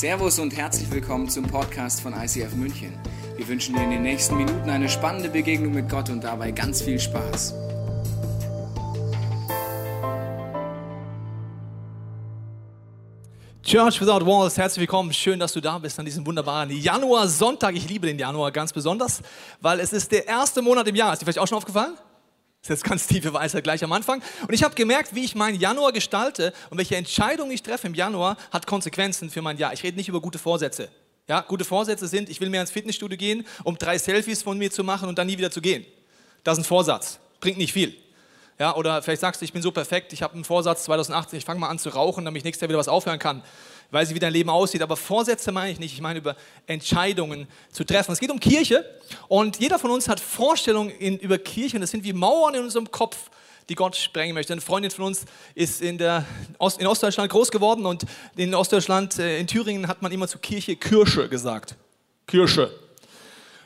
Servus und herzlich willkommen zum Podcast von ICF München. Wir wünschen dir in den nächsten Minuten eine spannende Begegnung mit Gott und dabei ganz viel Spaß. Church Without Walls, herzlich willkommen. Schön, dass du da bist an diesem wunderbaren Januar-Sonntag. Ich liebe den Januar ganz besonders, weil es ist der erste Monat im Jahr. Ist dir vielleicht auch schon aufgefallen? Das ist jetzt ganz tiefe Weisheit gleich am Anfang. Und ich habe gemerkt, wie ich meinen Januar gestalte und welche Entscheidung ich treffe im Januar, hat Konsequenzen für mein Jahr. Ich rede nicht über gute Vorsätze. Ja, gute Vorsätze sind, ich will mehr ins Fitnessstudio gehen, um drei Selfies von mir zu machen und dann nie wieder zu gehen. Das ist ein Vorsatz. Bringt nicht viel. Ja, oder vielleicht sagst du, ich bin so perfekt, ich habe einen Vorsatz 2018, ich fange mal an zu rauchen, damit ich nächstes Jahr wieder was aufhören kann weil sie wie dein Leben aussieht. Aber Vorsätze meine ich nicht, ich meine über Entscheidungen zu treffen. Es geht um Kirche und jeder von uns hat Vorstellungen in, über Kirche und das sind wie Mauern in unserem Kopf, die Gott sprengen möchte. Eine Freundin von uns ist in, der Ost, in Ostdeutschland groß geworden und in Ostdeutschland, äh, in Thüringen, hat man immer zur Kirche Kirche gesagt. Kirche.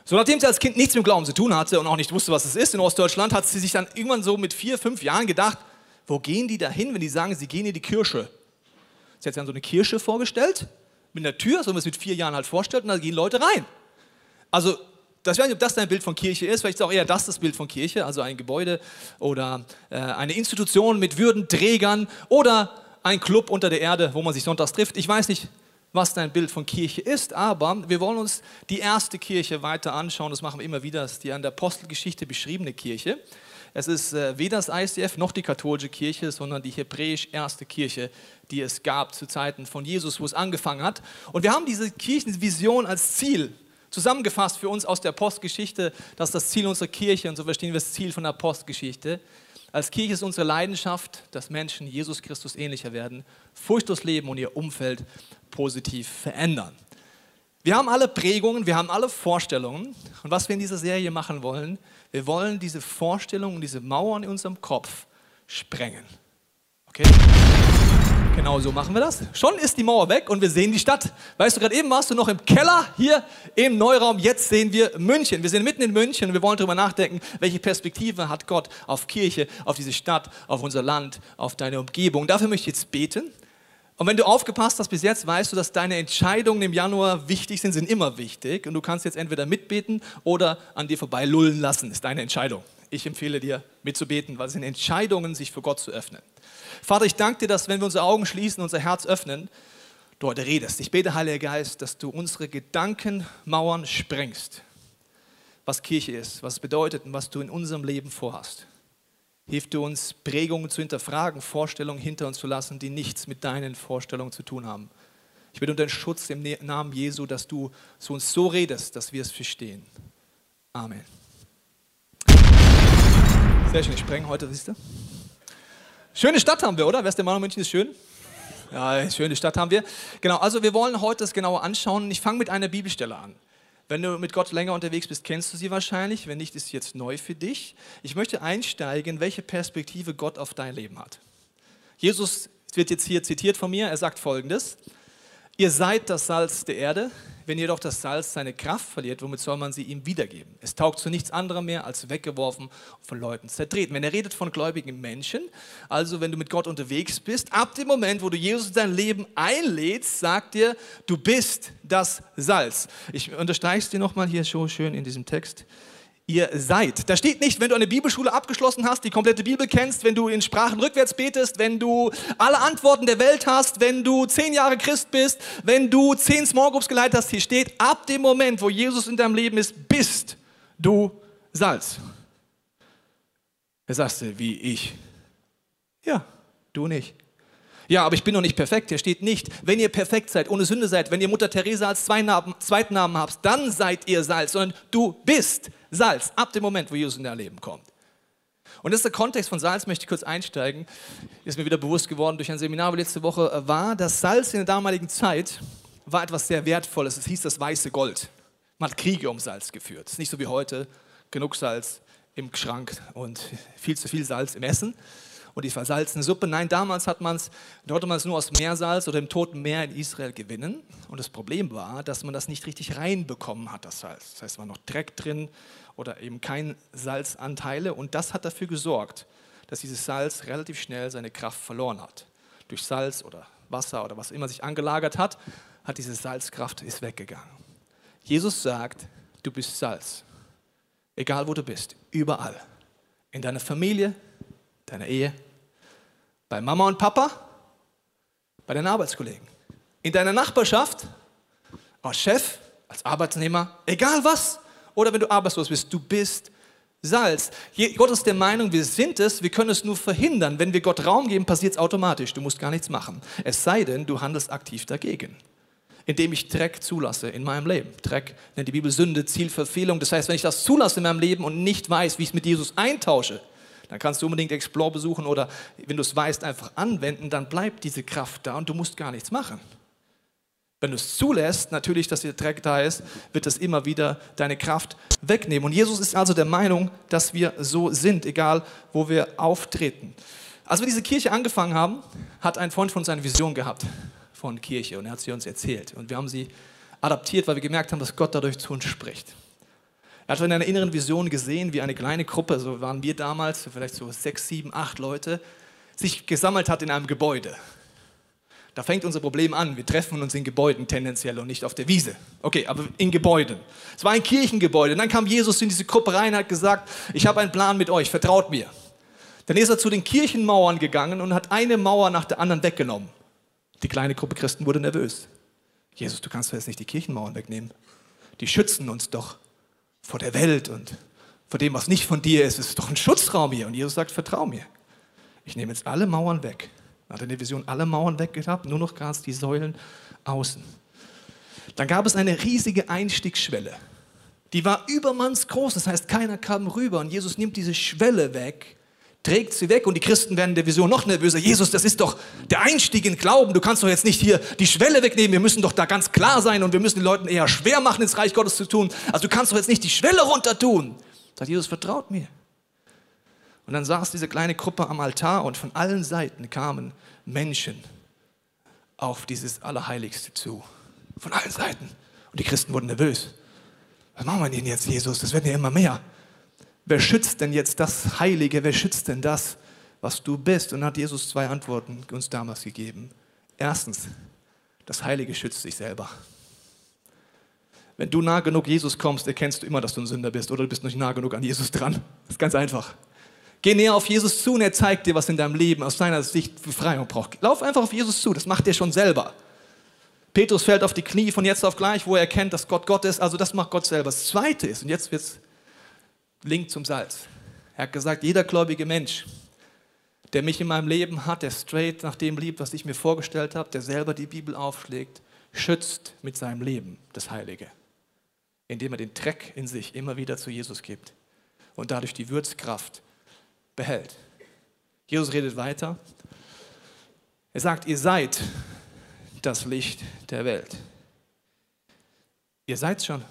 So, nachdem sie als Kind nichts mit Glauben zu tun hatte und auch nicht wusste, was es ist in Ostdeutschland, hat sie sich dann irgendwann so mit vier, fünf Jahren gedacht, wo gehen die da hin, wenn die sagen, sie gehen in die Kirche? Sie hat sich dann so eine Kirche vorgestellt, mit einer Tür, so wie man es mit vier Jahren halt vorstellt, und da gehen Leute rein. Also, das weiß nicht, ob das dein Bild von Kirche ist, vielleicht ist auch eher das das Bild von Kirche, also ein Gebäude oder äh, eine Institution mit Würdenträgern oder ein Club unter der Erde, wo man sich sonntags trifft. Ich weiß nicht, was dein Bild von Kirche ist, aber wir wollen uns die erste Kirche weiter anschauen. Das machen wir immer wieder, das ist die an der Apostelgeschichte beschriebene Kirche. Es ist äh, weder das ICF noch die katholische Kirche, sondern die hebräisch erste Kirche, die es gab zu Zeiten von Jesus, wo es angefangen hat. Und wir haben diese Kirchenvision als Ziel zusammengefasst für uns aus der Postgeschichte, dass das Ziel unserer Kirche, und so verstehen wir das Ziel von der Postgeschichte, als Kirche ist unsere Leidenschaft, dass Menschen Jesus Christus ähnlicher werden, furchtlos leben und ihr Umfeld positiv verändern. Wir haben alle Prägungen, wir haben alle Vorstellungen. Und was wir in dieser Serie machen wollen, wir wollen diese Vorstellungen, diese Mauern in unserem Kopf sprengen. Okay? Genau so machen wir das. Schon ist die Mauer weg und wir sehen die Stadt. Weißt du, gerade eben warst du noch im Keller hier im Neuraum. Jetzt sehen wir München. Wir sind mitten in München und wir wollen darüber nachdenken, welche Perspektive hat Gott auf Kirche, auf diese Stadt, auf unser Land, auf deine Umgebung. Dafür möchte ich jetzt beten. Und wenn du aufgepasst hast bis jetzt, weißt du, dass deine Entscheidungen im Januar wichtig sind, sind immer wichtig. Und du kannst jetzt entweder mitbeten oder an dir vorbei lullen lassen. Ist deine Entscheidung. Ich empfehle dir mitzubeten, weil es sind Entscheidungen, sich für Gott zu öffnen. Vater, ich danke dir, dass wenn wir unsere Augen schließen, unser Herz öffnen, du heute redest. Ich bete, Heiliger Geist, dass du unsere Gedankenmauern sprengst, was Kirche ist, was es bedeutet und was du in unserem Leben vorhast. Hilf du uns, Prägungen zu hinterfragen, Vorstellungen hinter uns zu lassen, die nichts mit deinen Vorstellungen zu tun haben. Ich bitte um deinen Schutz im Namen Jesu, dass du zu uns so redest, dass wir es verstehen. Amen. Sehr schön, ich spreng heute, siehst du? Schöne Stadt haben wir, oder? Wer ist der Meinung, München ist schön? Ja, schöne Stadt haben wir. Genau, also wir wollen heute das genauer anschauen. Ich fange mit einer Bibelstelle an. Wenn du mit Gott länger unterwegs bist, kennst du sie wahrscheinlich. Wenn nicht, ist sie jetzt neu für dich. Ich möchte einsteigen, welche Perspektive Gott auf dein Leben hat. Jesus wird jetzt hier zitiert von mir. Er sagt folgendes: Ihr seid das Salz der Erde. Wenn jedoch das Salz seine Kraft verliert, womit soll man sie ihm wiedergeben? Es taugt zu nichts anderem mehr, als weggeworfen und von Leuten zertreten. Wenn er redet von gläubigen Menschen, also wenn du mit Gott unterwegs bist, ab dem Moment, wo du Jesus in dein Leben einlädst, sagt dir, du bist das Salz. Ich unterstreiche es dir nochmal hier so schön in diesem Text ihr seid. Da steht nicht, wenn du eine Bibelschule abgeschlossen hast, die komplette Bibel kennst, wenn du in Sprachen rückwärts betest, wenn du alle Antworten der Welt hast, wenn du zehn Jahre Christ bist, wenn du zehn Small Groups geleitet hast. Hier steht, ab dem Moment, wo Jesus in deinem Leben ist, bist du Salz. Sagst du, wie ich. Ja, du nicht. Ja, aber ich bin noch nicht perfekt. Hier steht nicht, wenn ihr perfekt seid, ohne Sünde seid, wenn ihr Mutter Teresa als zweiten Namen habt, dann seid ihr Salz, sondern du bist Salz ab dem Moment, wo Jesus in dein Leben kommt. Und das ist der Kontext von Salz, möchte ich kurz einsteigen. Ist mir wieder bewusst geworden durch ein Seminar, wo letzte Woche äh, war, dass Salz in der damaligen Zeit war etwas sehr Wertvolles. Es hieß das weiße Gold. Man hat Kriege um Salz geführt. Es ist nicht so wie heute, genug Salz im Schrank und viel zu viel Salz im Essen und die versalzene Suppe. Nein, damals hat man es, konnte man es nur aus Meersalz oder im Toten Meer in Israel gewinnen. Und das Problem war, dass man das nicht richtig reinbekommen hat, das Salz. Das heißt, es war noch Dreck drin oder eben kein Salzanteile. Und das hat dafür gesorgt, dass dieses Salz relativ schnell seine Kraft verloren hat. Durch Salz oder Wasser oder was immer sich angelagert hat, hat diese Salzkraft ist weggegangen. Jesus sagt, du bist Salz. Egal wo du bist, überall. In deiner Familie, deiner Ehe, bei Mama und Papa, bei deinen Arbeitskollegen, in deiner Nachbarschaft, als Chef, als Arbeitnehmer, egal was, oder wenn du arbeitslos bist, du bist Salz. Gott ist der Meinung, wir sind es, wir können es nur verhindern. Wenn wir Gott Raum geben, passiert es automatisch. Du musst gar nichts machen. Es sei denn, du handelst aktiv dagegen. Indem ich Dreck zulasse in meinem Leben. Dreck nennt die Bibel Sünde, Zielverfehlung. Das heißt, wenn ich das zulasse in meinem Leben und nicht weiß, wie ich es mit Jesus eintausche, dann kannst du unbedingt Explore besuchen oder wenn du es weißt, einfach anwenden, dann bleibt diese Kraft da und du musst gar nichts machen. Wenn du es zulässt, natürlich, dass der Dreck da ist, wird es immer wieder deine Kraft wegnehmen. Und Jesus ist also der Meinung, dass wir so sind, egal wo wir auftreten. Als wir diese Kirche angefangen haben, hat ein Freund von uns eine Vision gehabt von Kirche und er hat sie uns erzählt. Und wir haben sie adaptiert, weil wir gemerkt haben, dass Gott dadurch zu uns spricht. Er hat in einer inneren Vision gesehen, wie eine kleine Gruppe, so waren wir damals, vielleicht so sechs, sieben, acht Leute, sich gesammelt hat in einem Gebäude. Da fängt unser Problem an. Wir treffen uns in Gebäuden tendenziell und nicht auf der Wiese. Okay, aber in Gebäuden. Es war ein Kirchengebäude. Dann kam Jesus in diese Gruppe rein und hat gesagt, ich habe einen Plan mit euch, vertraut mir. Dann ist er zu den Kirchenmauern gegangen und hat eine Mauer nach der anderen weggenommen. Die kleine Gruppe Christen wurde nervös. Jesus, du kannst jetzt nicht die Kirchenmauern wegnehmen. Die schützen uns doch vor der Welt und vor dem, was nicht von dir ist. Es ist doch ein Schutzraum hier. Und Jesus sagt, vertrau mir. Ich nehme jetzt alle Mauern weg. Hat in der Vision alle Mauern weggehabt, nur noch ganz die Säulen außen. Dann gab es eine riesige Einstiegsschwelle. Die war übermannsgroß, das heißt, keiner kam rüber. Und Jesus nimmt diese Schwelle weg, trägt sie weg und die Christen werden der Vision noch nervöser. Jesus, das ist doch der Einstieg in Glauben. Du kannst doch jetzt nicht hier die Schwelle wegnehmen. Wir müssen doch da ganz klar sein und wir müssen den Leuten eher schwer machen, ins Reich Gottes zu tun. Also du kannst doch jetzt nicht die Schwelle runter tun. Sagt Jesus, vertraut mir. Und dann saß diese kleine Gruppe am Altar und von allen Seiten kamen Menschen auf dieses Allerheiligste zu. Von allen Seiten. Und die Christen wurden nervös. Was machen wir denn jetzt, Jesus? Das werden ja immer mehr. Wer schützt denn jetzt das Heilige? Wer schützt denn das, was du bist? Und hat Jesus zwei Antworten uns damals gegeben. Erstens, das Heilige schützt sich selber. Wenn du nah genug Jesus kommst, erkennst du immer, dass du ein Sünder bist oder du bist nicht nah genug an Jesus dran. Das ist ganz einfach. Geh näher auf Jesus zu und er zeigt dir, was in deinem Leben aus seiner Sicht Befreiung braucht. Lauf einfach auf Jesus zu, das macht er schon selber. Petrus fällt auf die Knie von jetzt auf gleich, wo er erkennt, dass Gott Gott ist. Also das macht Gott selber. Das Zweite ist, und jetzt wird es Link zum Salz. Er hat gesagt, jeder gläubige Mensch, der mich in meinem Leben hat, der straight nach dem liebt, was ich mir vorgestellt habe, der selber die Bibel aufschlägt, schützt mit seinem Leben das Heilige, indem er den Dreck in sich immer wieder zu Jesus gibt und dadurch die Würzkraft behält. Jesus redet weiter. Er sagt, ihr seid das Licht der Welt. Ihr seid schon.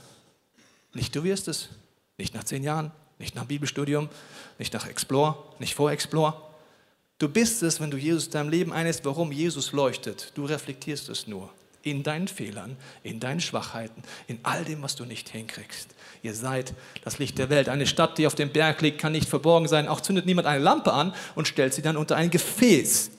Nicht du wirst es. Nicht nach zehn Jahren, nicht nach Bibelstudium, nicht nach Explore, nicht vor Explore. Du bist es, wenn du Jesus in deinem Leben einlässt, warum Jesus leuchtet. Du reflektierst es nur in deinen Fehlern, in deinen Schwachheiten, in all dem, was du nicht hinkriegst. Ihr seid das Licht der Welt. Eine Stadt, die auf dem Berg liegt, kann nicht verborgen sein. Auch zündet niemand eine Lampe an und stellt sie dann unter ein Gefäß.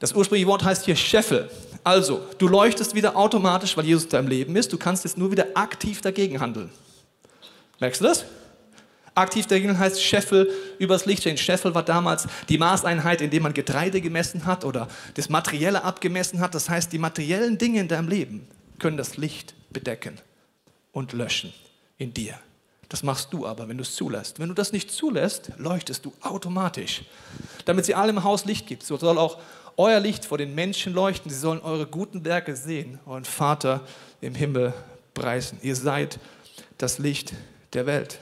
Das ursprüngliche Wort heißt hier Scheffel. Also, du leuchtest wieder automatisch, weil Jesus in deinem Leben ist. Du kannst jetzt nur wieder aktiv dagegen handeln. Merkst du das? Aktiv dagegen heißt Scheffel übers Licht stellen. Scheffel war damals die Maßeinheit, in der man Getreide gemessen hat oder das Materielle abgemessen hat. Das heißt, die materiellen Dinge in deinem Leben können das Licht bedecken und löschen in dir. Das machst du aber, wenn du es zulässt. Wenn du das nicht zulässt, leuchtest du automatisch. Damit sie alle im Haus Licht gibt, so soll auch euer Licht vor den Menschen leuchten. Sie sollen eure guten Werke sehen, euren Vater im Himmel preisen. Ihr seid das Licht der Welt.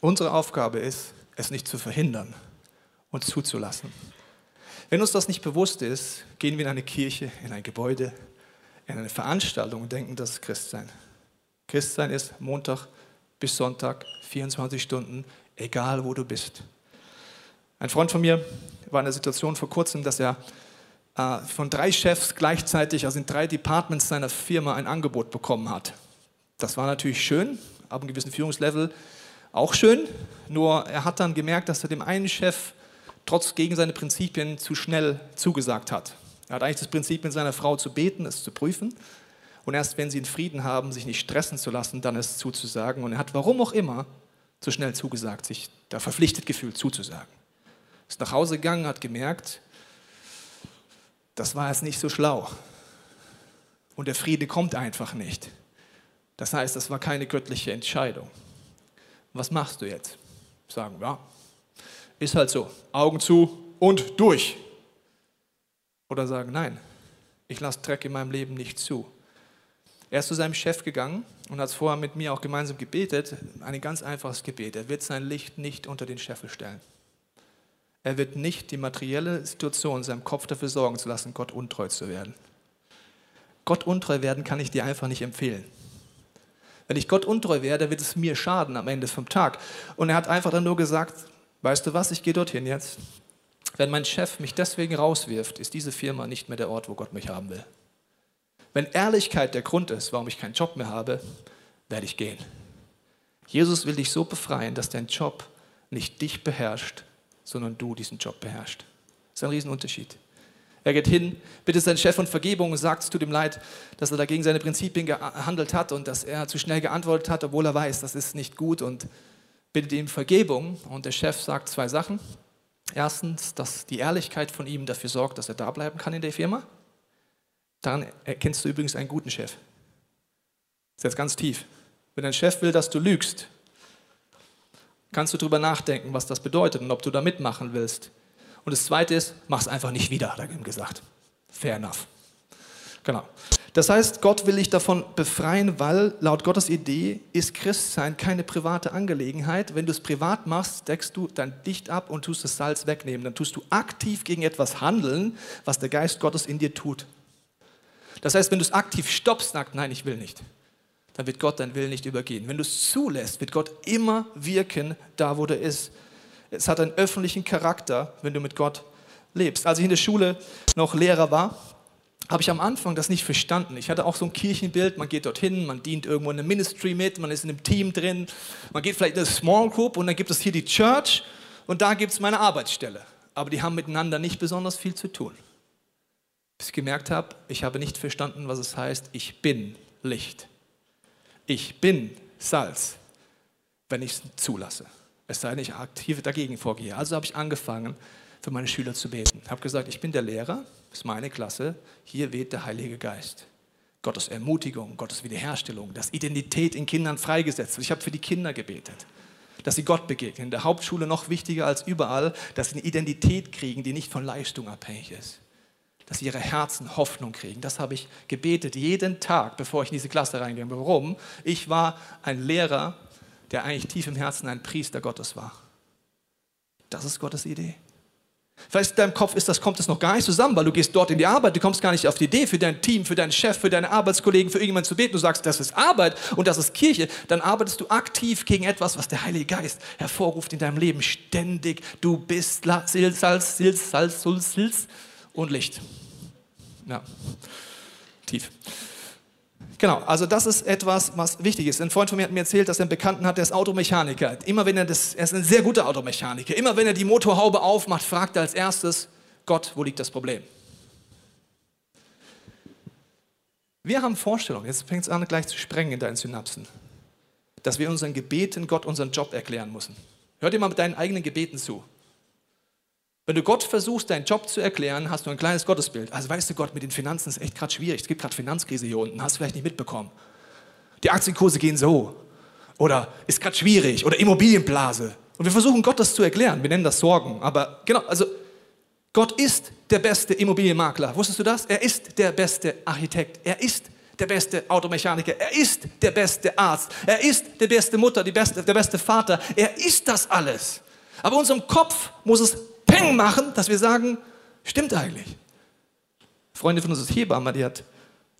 Unsere Aufgabe ist, es nicht zu verhindern und zuzulassen. Wenn uns das nicht bewusst ist, gehen wir in eine Kirche, in ein Gebäude, in eine Veranstaltung und denken, das ist Christsein. Christsein ist Montag bis Sonntag, 24 Stunden, egal wo du bist. Ein Freund von mir war in der Situation vor kurzem, dass er äh, von drei Chefs gleichzeitig, also in drei Departments seiner Firma, ein Angebot bekommen hat. Das war natürlich schön, ab einem gewissen Führungslevel auch schön, nur er hat dann gemerkt, dass er dem einen Chef trotz gegen seine Prinzipien zu schnell zugesagt hat. Er hat eigentlich das Prinzip, mit seiner Frau zu beten, es zu prüfen. Und erst wenn sie einen Frieden haben, sich nicht stressen zu lassen, dann es zuzusagen. Und er hat, warum auch immer, zu schnell zugesagt, sich da verpflichtet gefühlt zuzusagen. Ist nach Hause gegangen, hat gemerkt, das war jetzt nicht so schlau. Und der Friede kommt einfach nicht. Das heißt, das war keine göttliche Entscheidung. Was machst du jetzt? Sagen, ja, ist halt so. Augen zu und durch. Oder sagen, nein, ich lasse Dreck in meinem Leben nicht zu. Er ist zu seinem Chef gegangen und hat vorher mit mir auch gemeinsam gebetet. Ein ganz einfaches Gebet. Er wird sein Licht nicht unter den Scheffel stellen. Er wird nicht die materielle Situation in seinem Kopf dafür sorgen zu lassen, Gott untreu zu werden. Gott untreu werden kann ich dir einfach nicht empfehlen. Wenn ich Gott untreu werde, wird es mir schaden am Ende vom Tag. Und er hat einfach dann nur gesagt, weißt du was, ich gehe dorthin jetzt. Wenn mein Chef mich deswegen rauswirft, ist diese Firma nicht mehr der Ort, wo Gott mich haben will. Wenn Ehrlichkeit der Grund ist, warum ich keinen Job mehr habe, werde ich gehen. Jesus will dich so befreien, dass dein Job nicht dich beherrscht, sondern du diesen Job beherrschst. Das ist ein Riesenunterschied. Er geht hin, bittet seinen Chef um Vergebung und sagt, es tut ihm leid, dass er dagegen seine Prinzipien gehandelt hat und dass er zu schnell geantwortet hat, obwohl er weiß, das ist nicht gut und bittet ihm Vergebung. Und der Chef sagt zwei Sachen. Erstens, dass die Ehrlichkeit von ihm dafür sorgt, dass er da bleiben kann in der Firma. Daran erkennst du übrigens einen guten Chef. Das ist jetzt ganz tief. Wenn dein Chef will, dass du lügst, kannst du darüber nachdenken, was das bedeutet und ob du da mitmachen willst. Und das Zweite ist, mach es einfach nicht wieder, hat er ihm gesagt. Fair enough. Genau. Das heißt, Gott will dich davon befreien, weil laut Gottes Idee ist Christsein keine private Angelegenheit. Wenn du es privat machst, deckst du dein Dicht ab und tust das Salz wegnehmen. Dann tust du aktiv gegen etwas handeln, was der Geist Gottes in dir tut. Das heißt, wenn du es aktiv stoppst, sagt, nein, ich will nicht, dann wird Gott deinen Willen nicht übergehen. Wenn du es zulässt, wird Gott immer wirken, da wo der ist. Es hat einen öffentlichen Charakter, wenn du mit Gott lebst. Als ich in der Schule noch Lehrer war, habe ich am Anfang das nicht verstanden. Ich hatte auch so ein Kirchenbild, man geht dorthin, man dient irgendwo in einem Ministry mit, man ist in einem Team drin, man geht vielleicht in eine Small Group und dann gibt es hier die Church und da gibt es meine Arbeitsstelle. Aber die haben miteinander nicht besonders viel zu tun. Bis ich gemerkt habe, ich habe nicht verstanden, was es heißt, ich bin Licht. Ich bin Salz, wenn ich es zulasse. Es sei denn, ich aktiv dagegen vorgehe. Also habe ich angefangen, für meine Schüler zu beten. Ich habe gesagt, ich bin der Lehrer, das ist meine Klasse, hier weht der Heilige Geist. Gottes Ermutigung, Gottes Wiederherstellung, dass Identität in Kindern freigesetzt wird. Ich habe für die Kinder gebetet, dass sie Gott begegnen. In der Hauptschule noch wichtiger als überall, dass sie eine Identität kriegen, die nicht von Leistung abhängig ist. Dass sie ihre Herzen Hoffnung kriegen. Das habe ich gebetet jeden Tag, bevor ich in diese Klasse reingehe. Warum? Ich war ein Lehrer, der eigentlich tief im Herzen ein Priester Gottes war. Das ist Gottes Idee. Vielleicht in deinem Kopf ist das, kommt es noch gar nicht zusammen, weil du gehst dort in die Arbeit, du kommst gar nicht auf die Idee, für dein Team, für deinen Chef, für deine Arbeitskollegen, für irgendjemanden zu beten. Du sagst, das ist Arbeit und das ist Kirche. Dann arbeitest du aktiv gegen etwas, was der Heilige Geist hervorruft in deinem Leben. Ständig. Du bist Salz, Salz, Salz, Salz, Salz und Licht. Ja, tief. Genau, also das ist etwas, was wichtig ist. Ein Freund von mir hat mir erzählt, dass er einen Bekannten hat, der ist Automechaniker. Immer wenn er das, er ist ein sehr guter Automechaniker. Immer wenn er die Motorhaube aufmacht, fragt er als erstes, Gott, wo liegt das Problem? Wir haben Vorstellungen, jetzt fängt es an gleich zu sprengen in deinen Synapsen, dass wir unseren Gebeten Gott unseren Job erklären müssen. Hör dir mal mit deinen eigenen Gebeten zu. Wenn du Gott versuchst, deinen Job zu erklären, hast du ein kleines Gottesbild. Also weißt du, Gott, mit den Finanzen ist echt gerade schwierig. Es gibt gerade Finanzkrise hier unten, hast du vielleicht nicht mitbekommen. Die Aktienkurse gehen so. Oder ist gerade schwierig. Oder Immobilienblase. Und wir versuchen Gott das zu erklären. Wir nennen das Sorgen. Aber genau, also Gott ist der beste Immobilienmakler. Wusstest du das? Er ist der beste Architekt. Er ist der beste Automechaniker. Er ist der beste Arzt. Er ist der beste Mutter, die beste, der beste Vater. Er ist das alles. Aber unserem Kopf muss es Peng machen, dass wir sagen, stimmt eigentlich. Freunde von uns ist Hebamme, die hat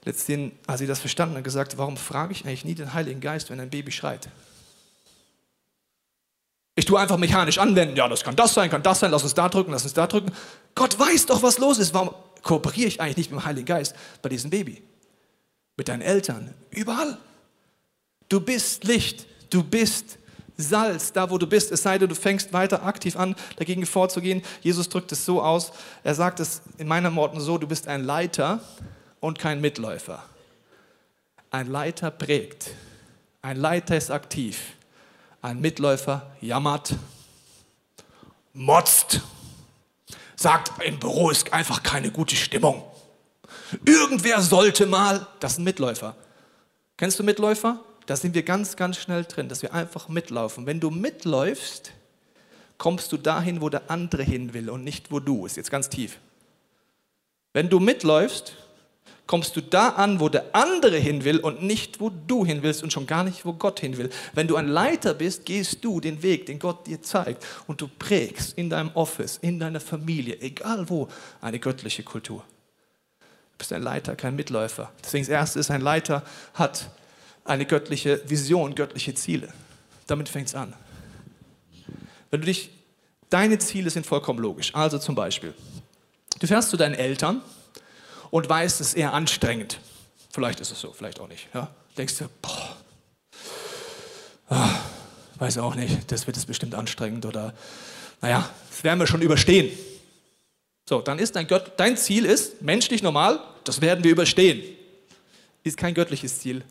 letztens, als sie das verstanden hat, gesagt, warum frage ich eigentlich nie den Heiligen Geist, wenn ein Baby schreit? Ich tue einfach mechanisch anwenden, ja, das kann das sein, kann das sein, lass uns da drücken, lass uns da drücken. Gott weiß doch, was los ist. Warum kooperiere ich eigentlich nicht mit dem Heiligen Geist bei diesem Baby? Mit deinen Eltern, überall. Du bist Licht, du bist Salz, da wo du bist, es sei denn, du fängst weiter aktiv an, dagegen vorzugehen. Jesus drückt es so aus, er sagt es in meinen Worten so, du bist ein Leiter und kein Mitläufer. Ein Leiter prägt, ein Leiter ist aktiv, ein Mitläufer jammert, motzt, sagt, im Büro ist einfach keine gute Stimmung. Irgendwer sollte mal, das ein Mitläufer. Kennst du Mitläufer? Da sind wir ganz, ganz schnell drin, dass wir einfach mitlaufen. Wenn du mitläufst, kommst du dahin, wo der andere hin will und nicht wo du. Ist jetzt ganz tief. Wenn du mitläufst, kommst du da an, wo der andere hin will und nicht wo du hin willst und schon gar nicht, wo Gott hin will. Wenn du ein Leiter bist, gehst du den Weg, den Gott dir zeigt und du prägst in deinem Office, in deiner Familie, egal wo, eine göttliche Kultur. Du bist ein Leiter, kein Mitläufer. Deswegen das Erste ist, ein Leiter hat eine göttliche Vision, göttliche Ziele. Damit fängt es an. Wenn du dich, deine Ziele sind vollkommen logisch. Also zum Beispiel, du fährst zu deinen Eltern und weißt, es ist eher anstrengend. Vielleicht ist es so, vielleicht auch nicht. Ja? Denkst du, boah, ah, weiß auch nicht, das wird es bestimmt anstrengend oder, naja, das werden wir schon überstehen. So, dann ist dein, Gott, dein Ziel ist, menschlich normal, das werden wir überstehen. Ist kein göttliches Ziel.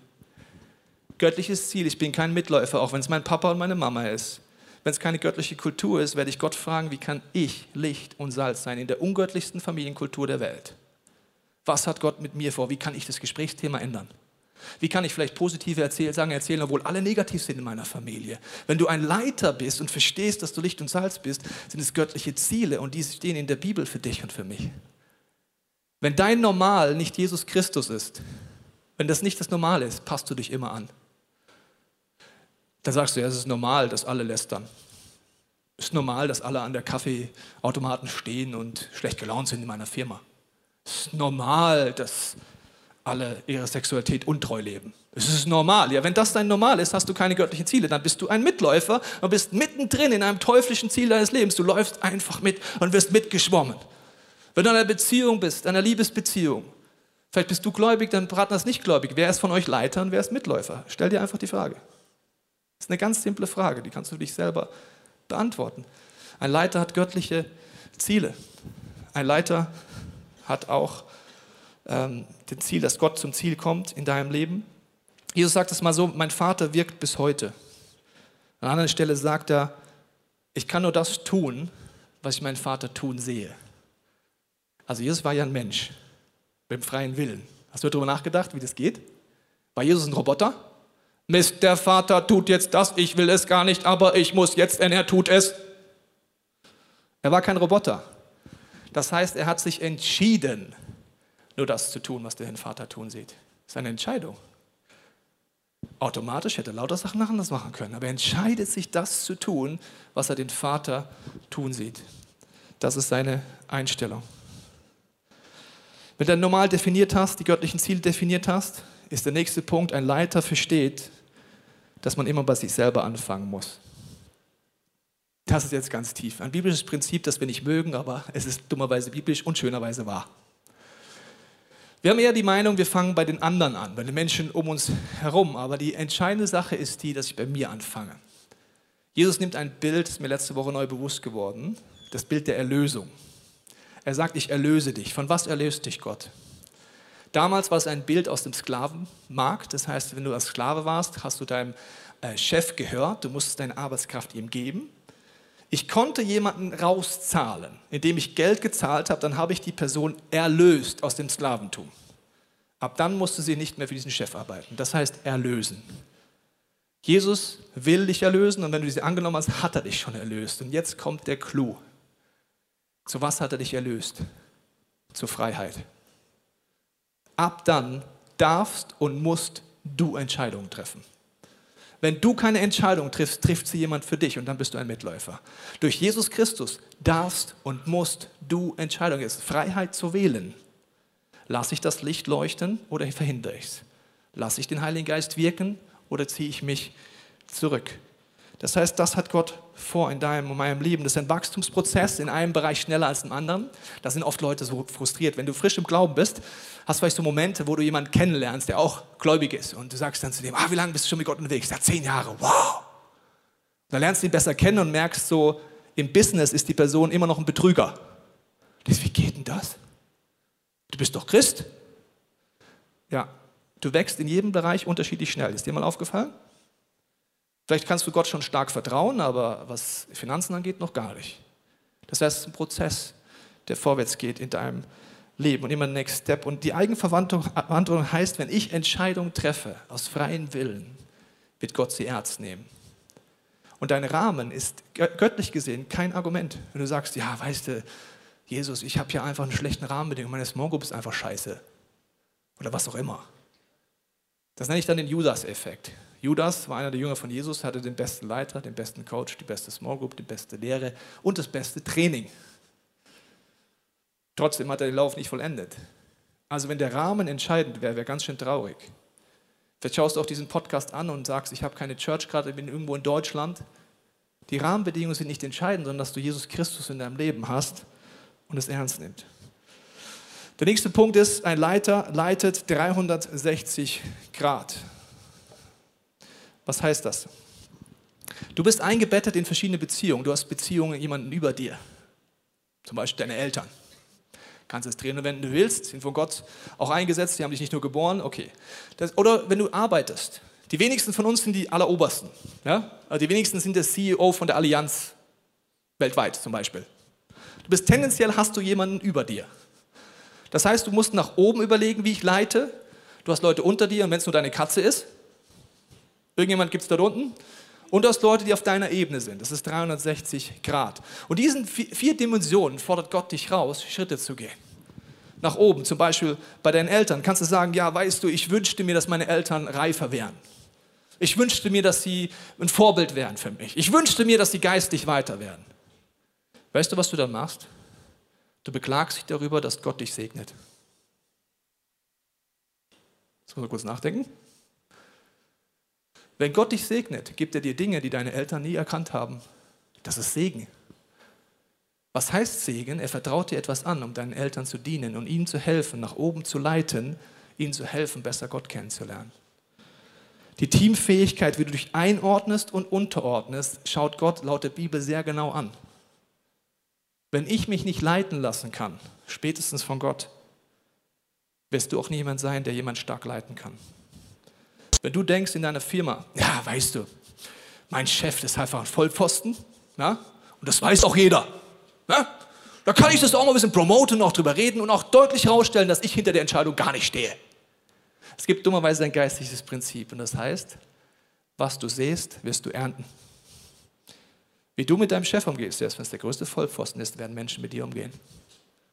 Göttliches Ziel, ich bin kein Mitläufer, auch wenn es mein Papa und meine Mama ist. Wenn es keine göttliche Kultur ist, werde ich Gott fragen, wie kann ich Licht und Salz sein in der ungöttlichsten Familienkultur der Welt? Was hat Gott mit mir vor? Wie kann ich das Gesprächsthema ändern? Wie kann ich vielleicht positive erzähl Sagen erzählen, obwohl alle negativ sind in meiner Familie? Wenn du ein Leiter bist und verstehst, dass du Licht und Salz bist, sind es göttliche Ziele und die stehen in der Bibel für dich und für mich. Wenn dein Normal nicht Jesus Christus ist, wenn das nicht das Normal ist, passt du dich immer an. Dann sagst du, ja, es ist normal, dass alle lästern. Es ist normal, dass alle an der Kaffeeautomaten stehen und schlecht gelaunt sind in meiner Firma. Es ist normal, dass alle ihre Sexualität untreu leben. Es ist normal. Ja, wenn das dein Normal ist, hast du keine göttlichen Ziele. Dann bist du ein Mitläufer und bist mittendrin in einem teuflischen Ziel deines Lebens. Du läufst einfach mit und wirst mitgeschwommen. Wenn du in einer Beziehung bist, einer Liebesbeziehung, vielleicht bist du gläubig, dein Partner ist nicht gläubig. Wer ist von euch Leiter und wer ist Mitläufer? Stell dir einfach die Frage. Das ist eine ganz simple Frage, die kannst du dich selber beantworten. Ein Leiter hat göttliche Ziele. Ein Leiter hat auch ähm, das Ziel, dass Gott zum Ziel kommt in deinem Leben. Jesus sagt es mal so, mein Vater wirkt bis heute. An einer anderen Stelle sagt er, ich kann nur das tun, was ich meinen Vater tun sehe. Also Jesus war ja ein Mensch mit dem freien Willen. Hast du darüber nachgedacht, wie das geht? War Jesus ein Roboter? Mist, der Vater tut jetzt das, ich will es gar nicht, aber ich muss jetzt, wenn er tut es. Er war kein Roboter. Das heißt, er hat sich entschieden, nur das zu tun, was der Vater tun sieht. Das ist eine Entscheidung. Automatisch hätte er lauter Sachen anders machen können, aber er entscheidet sich, das zu tun, was er den Vater tun sieht. Das ist seine Einstellung. Wenn du normal definiert hast, die göttlichen Ziele definiert hast, ist der nächste Punkt, ein Leiter versteht, dass man immer bei sich selber anfangen muss. Das ist jetzt ganz tief. Ein biblisches Prinzip, das wir nicht mögen, aber es ist dummerweise biblisch und schönerweise wahr. Wir haben eher die Meinung, wir fangen bei den anderen an, bei den Menschen um uns herum. Aber die entscheidende Sache ist die, dass ich bei mir anfange. Jesus nimmt ein Bild, das ist mir letzte Woche neu bewusst geworden, das Bild der Erlösung. Er sagt, ich erlöse dich. Von was erlöst dich Gott? Damals war es ein Bild aus dem Sklavenmarkt. Das heißt, wenn du als Sklave warst, hast du deinem äh, Chef gehört, du musstest deine Arbeitskraft ihm geben. Ich konnte jemanden rauszahlen. Indem ich Geld gezahlt habe, dann habe ich die Person erlöst aus dem Sklaventum. Ab dann musste sie nicht mehr für diesen Chef arbeiten. Das heißt erlösen. Jesus will dich erlösen und wenn du sie angenommen hast, hat er dich schon erlöst. Und jetzt kommt der Clou. Zu was hat er dich erlöst? Zur Freiheit. Ab dann darfst und musst du Entscheidungen treffen. Wenn du keine Entscheidung triffst, trifft sie jemand für dich und dann bist du ein Mitläufer. Durch Jesus Christus darfst und musst du Entscheidungen. Es ist Freiheit zu wählen. Lass ich das Licht leuchten oder verhindere ich es? Lass ich den Heiligen Geist wirken oder ziehe ich mich zurück? Das heißt, das hat Gott vor in deinem und meinem Leben. Das ist ein Wachstumsprozess in einem Bereich schneller als im anderen. Da sind oft Leute so frustriert. Wenn du frisch im Glauben bist, hast du vielleicht so Momente, wo du jemanden kennenlernst, der auch gläubig ist. Und du sagst dann zu dem, ah, wie lange bist du schon mit Gott unterwegs? Ja, zehn Jahre. Wow. Da lernst du ihn besser kennen und merkst so, im Business ist die Person immer noch ein Betrüger. Das, wie geht denn das? Du bist doch Christ. Ja, du wächst in jedem Bereich unterschiedlich schnell. Ist dir mal aufgefallen? Vielleicht kannst du Gott schon stark vertrauen, aber was Finanzen angeht, noch gar nicht. Das heißt, es ist ein Prozess, der vorwärts geht in deinem Leben und immer Next Step. Und die Eigenverantwortung heißt, wenn ich Entscheidungen treffe aus freiem Willen, wird Gott sie ernst nehmen. Und dein Rahmen ist göttlich gesehen kein Argument. Wenn du sagst, ja, weißt du, Jesus, ich habe hier einfach einen schlechten Rahmenbedingung, meine Small Group ist einfach scheiße. Oder was auch immer. Das nenne ich dann den Judas-Effekt. Judas war einer der Jünger von Jesus, hatte den besten Leiter, den besten Coach, die beste Small Group, die beste Lehre und das beste Training. Trotzdem hat er den Lauf nicht vollendet. Also wenn der Rahmen entscheidend wäre, wäre ganz schön traurig. Vielleicht schaust du auch diesen Podcast an und sagst, ich habe keine Church gerade, ich bin irgendwo in Deutschland. Die Rahmenbedingungen sind nicht entscheidend, sondern dass du Jesus Christus in deinem Leben hast und es ernst nimmt. Der nächste Punkt ist, ein Leiter leitet 360 Grad. Was heißt das? Du bist eingebettet in verschiedene Beziehungen. Du hast Beziehungen mit jemandem über dir. Zum Beispiel deine Eltern. Kannst es drehen, wenn du willst, sind von Gott auch eingesetzt, die haben dich nicht nur geboren, okay. Das, oder wenn du arbeitest. Die wenigsten von uns sind die Allerobersten. Ja? Also die wenigsten sind der CEO von der Allianz weltweit zum Beispiel. Du bist tendenziell, hast du jemanden über dir. Das heißt, du musst nach oben überlegen, wie ich leite. Du hast Leute unter dir und wenn es nur deine Katze ist, irgendjemand gibt es dort unten. Und du hast Leute, die auf deiner Ebene sind. Das ist 360 Grad. Und diesen vier Dimensionen fordert Gott dich raus, Schritte zu gehen. Nach oben, zum Beispiel bei deinen Eltern, kannst du sagen, ja, weißt du, ich wünschte mir, dass meine Eltern reifer wären. Ich wünschte mir, dass sie ein Vorbild wären für mich. Ich wünschte mir, dass sie geistig weiter werden. Weißt du, was du dann machst? Du beklagst dich darüber, dass Gott dich segnet. Jetzt muss man kurz nachdenken. Wenn Gott dich segnet, gibt er dir Dinge, die deine Eltern nie erkannt haben. Das ist Segen. Was heißt Segen? Er vertraut dir etwas an, um deinen Eltern zu dienen und ihnen zu helfen, nach oben zu leiten, ihnen zu helfen, besser Gott kennenzulernen. Die Teamfähigkeit, wie du dich einordnest und unterordnest, schaut Gott laut der Bibel sehr genau an. Wenn ich mich nicht leiten lassen kann, spätestens von Gott, wirst du auch niemand sein, der jemand stark leiten kann. Wenn du denkst in deiner Firma, ja, weißt du, mein Chef ist einfach ein Vollpfosten, ja, und das weiß auch jeder. Ja, da kann ich das auch mal ein bisschen promoten, auch drüber reden und auch deutlich herausstellen, dass ich hinter der Entscheidung gar nicht stehe. Es gibt dummerweise ein geistliches Prinzip und das heißt, was du sähst, wirst du ernten. Wie du mit deinem Chef umgehst, selbst wenn es der größte Vollpfosten ist, werden Menschen mit dir umgehen.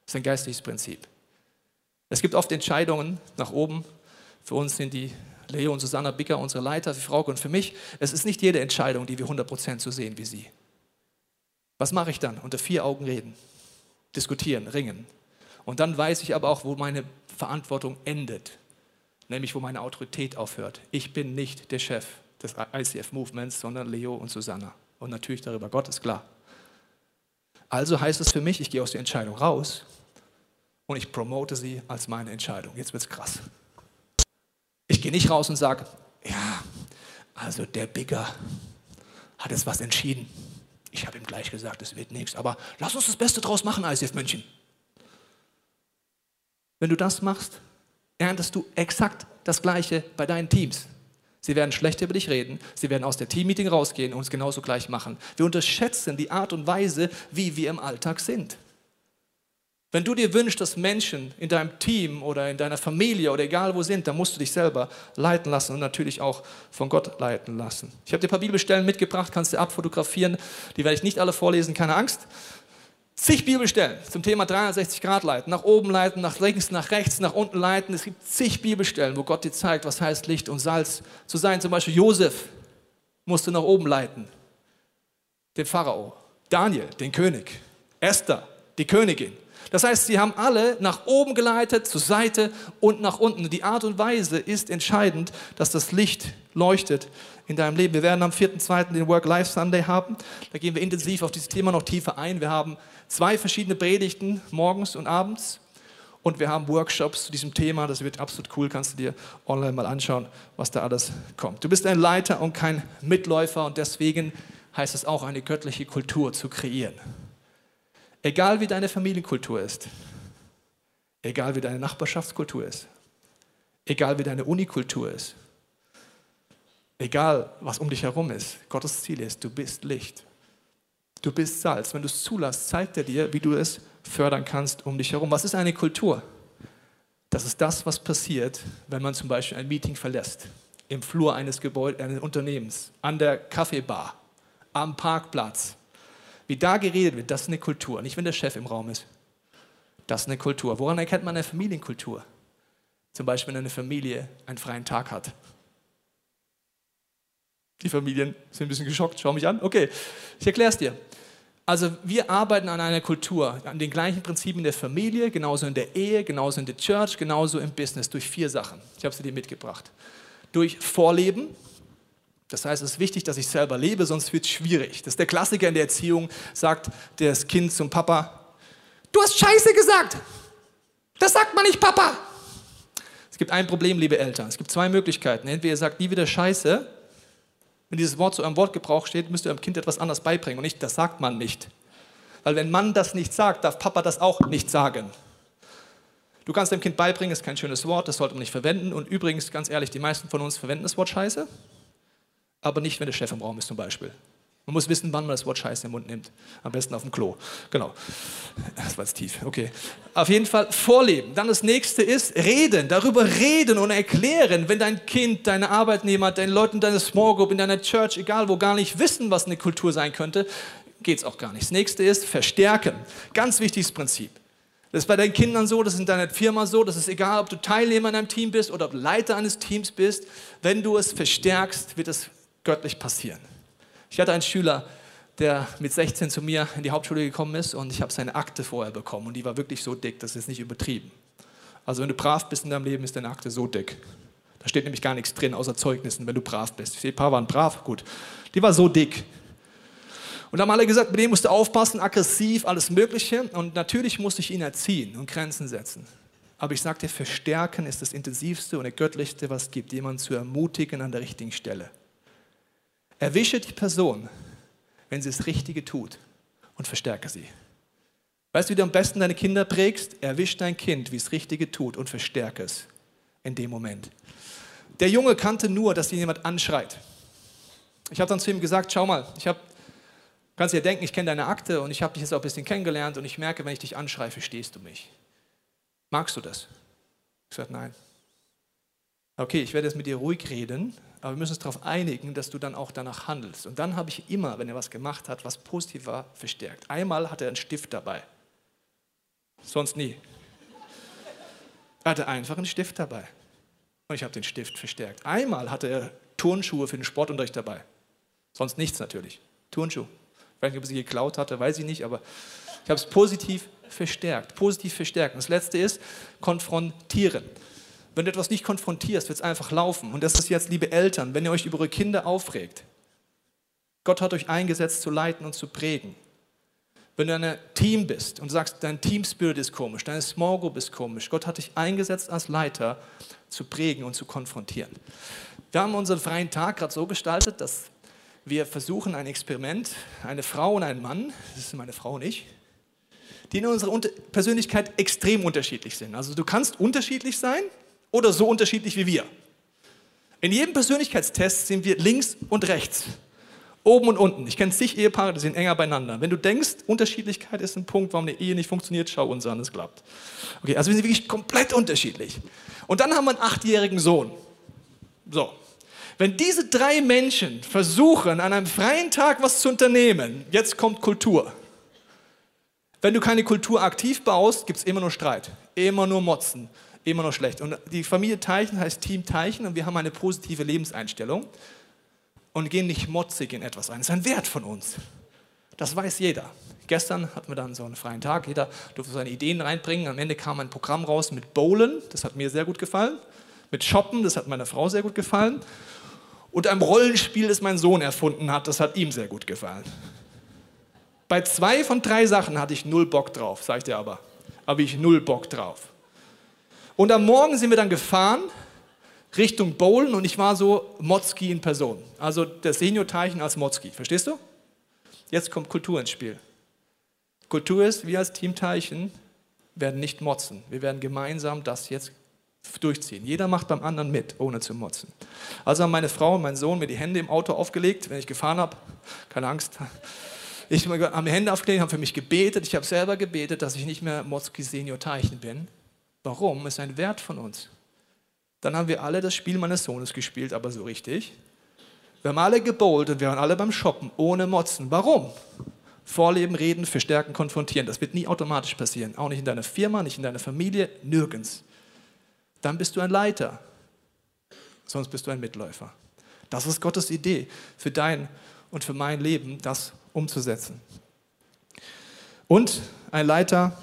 Das ist ein geistliches Prinzip. Es gibt oft Entscheidungen nach oben. Für uns sind die Leo und Susanna Bicker unsere Leiter, für Frauke und für mich. Es ist nicht jede Entscheidung, die wir 100% so sehen wie sie. Was mache ich dann? Unter vier Augen reden, diskutieren, ringen. Und dann weiß ich aber auch, wo meine Verantwortung endet, nämlich wo meine Autorität aufhört. Ich bin nicht der Chef des ICF-Movements, sondern Leo und Susanna. Und natürlich darüber Gott ist klar. Also heißt es für mich, ich gehe aus der Entscheidung raus und ich promote sie als meine Entscheidung. Jetzt wird es krass. Ich gehe nicht raus und sage, ja, also der Bigger hat jetzt was entschieden. Ich habe ihm gleich gesagt, es wird nichts, aber lass uns das Beste draus machen, ICF München. Wenn du das machst, erntest du exakt das Gleiche bei deinen Teams. Sie werden schlecht über dich reden. Sie werden aus der Teammeeting rausgehen und es genauso gleich machen. Wir unterschätzen die Art und Weise, wie wir im Alltag sind. Wenn du dir wünschst, dass Menschen in deinem Team oder in deiner Familie oder egal wo sind, dann musst du dich selber leiten lassen und natürlich auch von Gott leiten lassen. Ich habe dir ein paar Bibelstellen mitgebracht, kannst du abfotografieren. Die werde ich nicht alle vorlesen, keine Angst zig Bibelstellen zum Thema 360 Grad leiten, nach oben leiten, nach links, nach rechts, nach unten leiten. Es gibt zig Bibelstellen, wo Gott dir zeigt, was heißt Licht und Salz zu sein. Zum Beispiel Josef musste nach oben leiten, den Pharao, Daniel, den König, Esther, die Königin. Das heißt, sie haben alle nach oben geleitet, zur Seite und nach unten. Die Art und Weise ist entscheidend, dass das Licht leuchtet in deinem Leben. Wir werden am 4.2. den Work-Life-Sunday haben. Da gehen wir intensiv auf dieses Thema noch tiefer ein. Wir haben zwei verschiedene Predigten, morgens und abends. Und wir haben Workshops zu diesem Thema. Das wird absolut cool. Kannst du dir online mal anschauen, was da alles kommt. Du bist ein Leiter und kein Mitläufer und deswegen heißt es auch, eine göttliche Kultur zu kreieren. Egal wie deine Familienkultur ist, egal wie deine Nachbarschaftskultur ist, egal wie deine Unikultur ist, egal was um dich herum ist, Gottes Ziel ist, du bist Licht. Du bist Salz. Wenn du es zulässt, zeigt er dir, wie du es fördern kannst um dich herum. Was ist eine Kultur? Das ist das, was passiert, wenn man zum Beispiel ein Meeting verlässt, im Flur eines Gebäudes, eines Unternehmens, an der Kaffeebar, am Parkplatz. Wie da geredet wird, das ist eine Kultur. Nicht, wenn der Chef im Raum ist. Das ist eine Kultur. Woran erkennt man eine Familienkultur? Zum Beispiel, wenn eine Familie einen freien Tag hat. Die Familien sind ein bisschen geschockt, schau mich an. Okay, ich erkläre es dir. Also wir arbeiten an einer Kultur, an den gleichen Prinzipien der Familie, genauso in der Ehe, genauso in der Church, genauso im Business, durch vier Sachen. Ich habe sie dir mitgebracht. Durch Vorleben, das heißt, es ist wichtig, dass ich selber lebe, sonst wird es schwierig. Das ist der Klassiker in der Erziehung, sagt das Kind zum Papa, du hast Scheiße gesagt. Das sagt man nicht, Papa. Es gibt ein Problem, liebe Eltern. Es gibt zwei Möglichkeiten. Entweder ihr sagt nie wieder Scheiße wenn dieses Wort zu eurem Wortgebrauch steht, müsst ihr eurem Kind etwas anderes beibringen und nicht, das sagt man nicht. Weil wenn Mann das nicht sagt, darf Papa das auch nicht sagen. Du kannst dem Kind beibringen, ist kein schönes Wort, das sollte man nicht verwenden. Und übrigens, ganz ehrlich, die meisten von uns verwenden das Wort Scheiße, aber nicht, wenn der Chef im Raum ist zum Beispiel. Man muss wissen, wann man das Wort Scheiße im Mund nimmt. Am besten auf dem Klo. Genau. Das war jetzt tief. Okay. Auf jeden Fall vorleben. Dann das nächste ist reden. Darüber reden und erklären. Wenn dein Kind, deine Arbeitnehmer, deine Leute in deiner Small Group, in deiner Church, egal wo, gar nicht wissen, was eine Kultur sein könnte, geht es auch gar nicht. Das nächste ist verstärken. Ganz wichtiges Prinzip. Das ist bei deinen Kindern so, das ist in deiner Firma so, das ist egal, ob du Teilnehmer in einem Team bist oder ob Leiter eines Teams bist. Wenn du es verstärkst, wird es göttlich passieren. Ich hatte einen Schüler, der mit 16 zu mir in die Hauptschule gekommen ist und ich habe seine Akte vorher bekommen und die war wirklich so dick, das ist nicht übertrieben. Also wenn du brav bist in deinem Leben, ist deine Akte so dick. Da steht nämlich gar nichts drin, außer Zeugnissen, wenn du brav bist. Die paar waren brav, gut. Die war so dick. Und haben alle gesagt, mit dem musst du aufpassen, aggressiv, alles Mögliche. Und natürlich musste ich ihn erziehen und Grenzen setzen. Aber ich sagte, verstärken ist das Intensivste und der Göttlichste, was es gibt, jemanden zu ermutigen an der richtigen Stelle. Erwische die Person, wenn sie das Richtige tut und verstärke sie. Weißt du, wie du am besten deine Kinder prägst? Erwisch dein Kind, wie es Richtige tut und verstärke es in dem Moment. Der Junge kannte nur, dass ihn jemand anschreit. Ich habe dann zu ihm gesagt, schau mal, ich habe, kannst dir denken, ich kenne deine Akte und ich habe dich jetzt auch ein bisschen kennengelernt und ich merke, wenn ich dich anschreie, verstehst du mich. Magst du das? Ich sagte, nein. Okay, ich werde jetzt mit dir ruhig reden, aber wir müssen uns darauf einigen, dass du dann auch danach handelst. Und dann habe ich immer, wenn er was gemacht hat, was positiv war, verstärkt. Einmal hatte er einen Stift dabei. Sonst nie. Er hatte einfach einen Stift dabei. Und ich habe den Stift verstärkt. Einmal hatte er Turnschuhe für den Sportunterricht dabei. Sonst nichts natürlich. Turnschuhe. Ich weiß nicht, ob er sie geklaut hatte, weiß ich nicht, aber ich habe es positiv verstärkt. Positiv verstärkt. Und das letzte ist konfrontieren. Wenn du etwas nicht konfrontierst, wird es einfach laufen. Und das ist jetzt, liebe Eltern, wenn ihr euch über eure Kinder aufregt. Gott hat euch eingesetzt, zu leiten und zu prägen. Wenn du ein Team bist und sagst, dein Teamspirit ist komisch, deine Small Group ist komisch, Gott hat dich eingesetzt als Leiter, zu prägen und zu konfrontieren. Wir haben unseren freien Tag gerade so gestaltet, dass wir versuchen, ein Experiment, eine Frau und ein Mann, das sind meine Frau und ich, die in unserer Persönlichkeit extrem unterschiedlich sind. Also du kannst unterschiedlich sein, oder so unterschiedlich wie wir. In jedem Persönlichkeitstest sind wir links und rechts, oben und unten. Ich kenne zig Ehepaare, die sind enger beieinander. Wenn du denkst, Unterschiedlichkeit ist ein Punkt, warum eine Ehe nicht funktioniert, schau uns an, es klappt. Okay, also wir sind wirklich komplett unterschiedlich. Und dann haben wir einen achtjährigen Sohn. So. Wenn diese drei Menschen versuchen, an einem freien Tag was zu unternehmen, jetzt kommt Kultur. Wenn du keine Kultur aktiv baust, gibt es immer nur Streit, immer nur Motzen, immer noch schlecht. Und die Familie Teichen heißt Team Teichen und wir haben eine positive Lebenseinstellung und gehen nicht motzig in etwas ein. Das ist ein Wert von uns. Das weiß jeder. Gestern hatten wir dann so einen freien Tag, jeder durfte seine Ideen reinbringen. Am Ende kam ein Programm raus mit Bowlen, das hat mir sehr gut gefallen. Mit Shoppen, das hat meiner Frau sehr gut gefallen. Und einem Rollenspiel, das mein Sohn erfunden hat, das hat ihm sehr gut gefallen. Bei zwei von drei Sachen hatte ich null Bock drauf, sag ich dir aber. Habe ich null Bock drauf. Und am Morgen sind wir dann gefahren Richtung Bowlen und ich war so Motzki in Person. Also der Senior-Teichen als Motzki. Verstehst du? Jetzt kommt Kultur ins Spiel. Kultur ist, wir als Team Teilchen werden nicht motzen. Wir werden gemeinsam das jetzt durchziehen. Jeder macht beim anderen mit, ohne zu motzen. Also haben meine Frau und mein Sohn mir die Hände im Auto aufgelegt, wenn ich gefahren habe. Keine Angst. Ich habe mir Hände aufgelegt, haben für mich gebetet. Ich habe selber gebetet, dass ich nicht mehr Motzki Senior Teichen bin. Warum? Ist ein Wert von uns. Dann haben wir alle das Spiel meines Sohnes gespielt, aber so richtig. Wir haben alle gebowlt und wir waren alle beim Shoppen, ohne Motzen. Warum? Vorleben, reden, verstärken, konfrontieren. Das wird nie automatisch passieren. Auch nicht in deiner Firma, nicht in deiner Familie, nirgends. Dann bist du ein Leiter. Sonst bist du ein Mitläufer. Das ist Gottes Idee für dein und für mein Leben, das umzusetzen. Und ein Leiter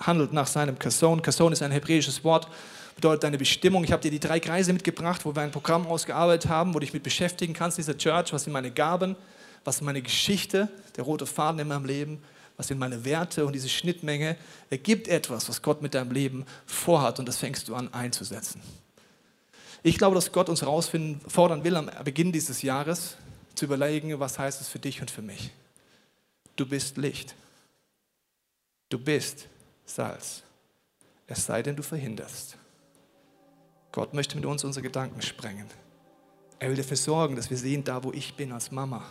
handelt nach seinem Kasson. Kasson ist ein hebräisches Wort, bedeutet deine Bestimmung. Ich habe dir die drei Kreise mitgebracht, wo wir ein Programm ausgearbeitet haben, wo du dich mit beschäftigen kannst, dieser Church. Was sind meine Gaben? Was ist meine Geschichte? Der rote Faden in meinem Leben. Was sind meine Werte? Und diese Schnittmenge ergibt etwas, was Gott mit deinem Leben vorhat. Und das fängst du an einzusetzen. Ich glaube, dass Gott uns herausfordern will am Beginn dieses Jahres, zu überlegen, was heißt es für dich und für mich. Du bist Licht. Du bist Salz. Es sei denn, du verhinderst. Gott möchte mit uns unsere Gedanken sprengen. Er will dafür sorgen, dass wir sehen, da wo ich bin als Mama,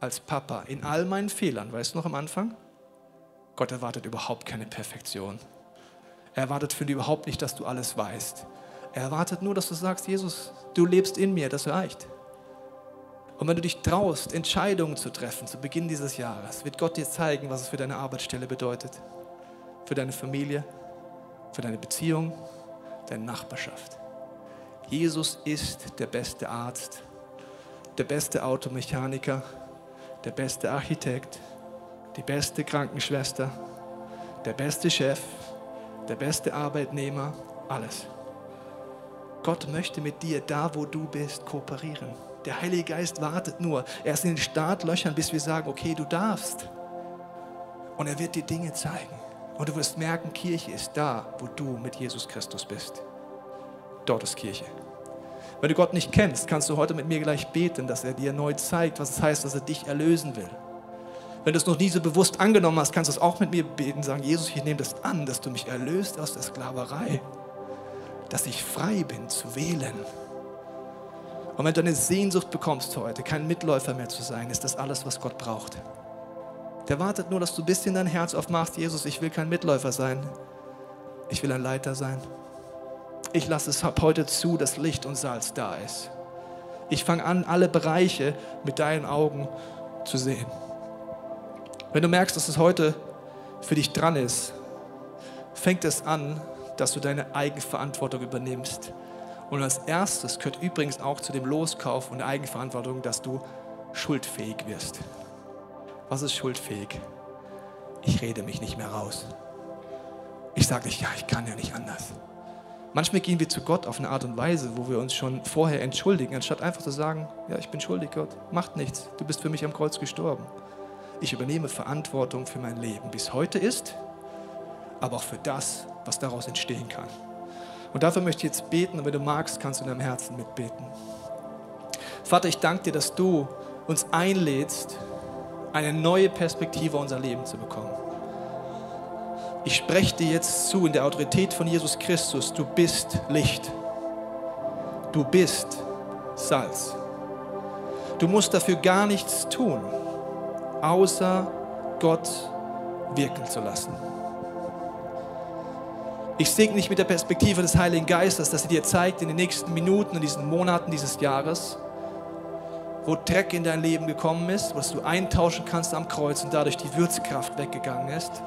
als Papa, in all meinen Fehlern, weißt du noch am Anfang? Gott erwartet überhaupt keine Perfektion. Er erwartet für dich überhaupt nicht, dass du alles weißt. Er erwartet nur, dass du sagst, Jesus, du lebst in mir, das reicht. Und wenn du dich traust, Entscheidungen zu treffen zu Beginn dieses Jahres, wird Gott dir zeigen, was es für deine Arbeitsstelle bedeutet, für deine Familie, für deine Beziehung, deine Nachbarschaft. Jesus ist der beste Arzt, der beste Automechaniker, der beste Architekt, die beste Krankenschwester, der beste Chef, der beste Arbeitnehmer, alles. Gott möchte mit dir da, wo du bist, kooperieren. Der Heilige Geist wartet nur. Er ist in den Startlöchern, bis wir sagen, okay, du darfst. Und er wird dir Dinge zeigen. Und du wirst merken, Kirche ist da, wo du mit Jesus Christus bist. Dort ist Kirche. Wenn du Gott nicht kennst, kannst du heute mit mir gleich beten, dass er dir neu zeigt, was es heißt, dass er dich erlösen will. Wenn du es noch nie so bewusst angenommen hast, kannst du es auch mit mir beten, sagen, Jesus, ich nehme das an, dass du mich erlöst aus der Sklaverei, dass ich frei bin zu wählen. Und wenn du eine Sehnsucht bekommst heute, kein Mitläufer mehr zu sein, ist das alles, was Gott braucht. Der wartet nur, dass du ein bisschen dein Herz aufmachst, Jesus, ich will kein Mitläufer sein, ich will ein Leiter sein ich lasse es ab heute zu, dass Licht und Salz da ist. Ich fange an, alle Bereiche mit deinen Augen zu sehen. Wenn du merkst, dass es heute für dich dran ist, fängt es an, dass du deine Eigenverantwortung übernimmst. Und als erstes gehört übrigens auch zu dem Loskauf und der Eigenverantwortung, dass du schuldfähig wirst. Was ist schuldfähig? Ich rede mich nicht mehr raus. Ich sage nicht, ja, ich kann ja nicht anders. Manchmal gehen wir zu Gott auf eine Art und Weise, wo wir uns schon vorher entschuldigen, anstatt einfach zu sagen, ja, ich bin schuldig, Gott, macht nichts, du bist für mich am Kreuz gestorben. Ich übernehme Verantwortung für mein Leben, wie es heute ist, aber auch für das, was daraus entstehen kann. Und dafür möchte ich jetzt beten und wenn du magst, kannst du in deinem Herzen mitbeten. Vater, ich danke dir, dass du uns einlädst, eine neue Perspektive unser Leben zu bekommen. Ich spreche dir jetzt zu in der Autorität von Jesus Christus, du bist Licht. Du bist Salz. Du musst dafür gar nichts tun, außer Gott wirken zu lassen. Ich segne dich mit der Perspektive des Heiligen Geistes, dass er dir zeigt in den nächsten Minuten, in diesen Monaten dieses Jahres, wo Dreck in dein Leben gekommen ist, was du eintauschen kannst am Kreuz und dadurch die Würzkraft weggegangen ist.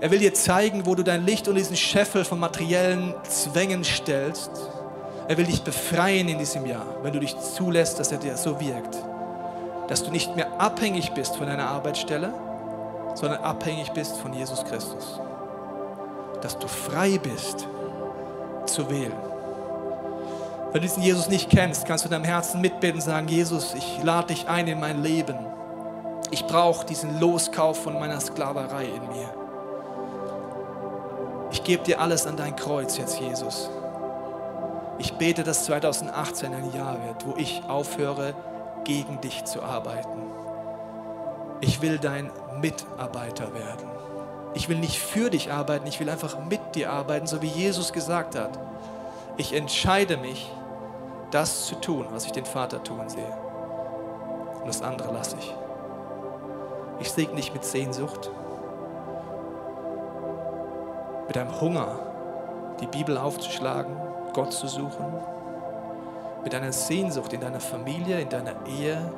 Er will dir zeigen, wo du dein Licht und diesen Scheffel von materiellen Zwängen stellst. Er will dich befreien in diesem Jahr, wenn du dich zulässt, dass er dir so wirkt. Dass du nicht mehr abhängig bist von deiner Arbeitsstelle, sondern abhängig bist von Jesus Christus. Dass du frei bist zu wählen. Wenn du diesen Jesus nicht kennst, kannst du in deinem Herzen mitbeten und sagen, Jesus, ich lade dich ein in mein Leben. Ich brauche diesen Loskauf von meiner Sklaverei in mir. Ich gebe dir alles an dein Kreuz jetzt, Jesus. Ich bete, dass 2018 ein Jahr wird, wo ich aufhöre, gegen dich zu arbeiten. Ich will dein Mitarbeiter werden. Ich will nicht für dich arbeiten, ich will einfach mit dir arbeiten, so wie Jesus gesagt hat. Ich entscheide mich, das zu tun, was ich den Vater tun sehe. Und das andere lasse ich. Ich segne dich mit Sehnsucht, mit einem Hunger, die Bibel aufzuschlagen, Gott zu suchen, mit einer Sehnsucht in deiner Familie, in deiner Ehe,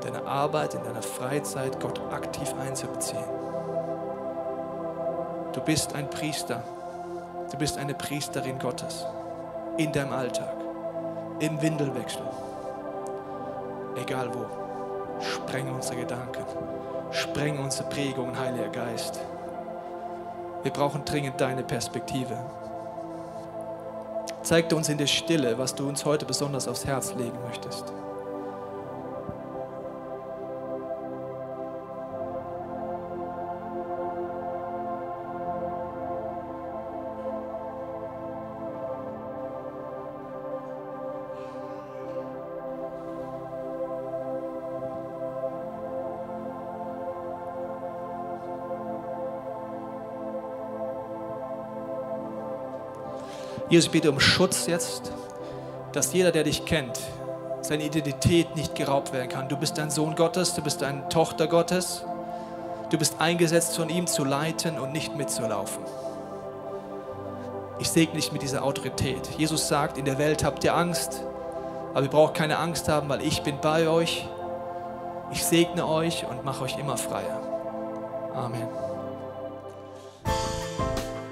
deiner Arbeit, in deiner Freizeit, Gott aktiv einzubeziehen. Du bist ein Priester, du bist eine Priesterin Gottes in deinem Alltag, im Windelwechsel, egal wo. Spreng unsere Gedanken, spreng unsere Prägungen, Heiliger Geist. Wir brauchen dringend deine Perspektive. Zeig uns in der Stille, was du uns heute besonders aufs Herz legen möchtest. Jesus, ich bitte um Schutz jetzt, dass jeder, der dich kennt, seine Identität nicht geraubt werden kann. Du bist ein Sohn Gottes, du bist eine Tochter Gottes. Du bist eingesetzt, von ihm zu leiten und nicht mitzulaufen. Ich segne dich mit dieser Autorität. Jesus sagt, in der Welt habt ihr Angst, aber ihr braucht keine Angst haben, weil ich bin bei euch. Ich segne euch und mache euch immer freier. Amen.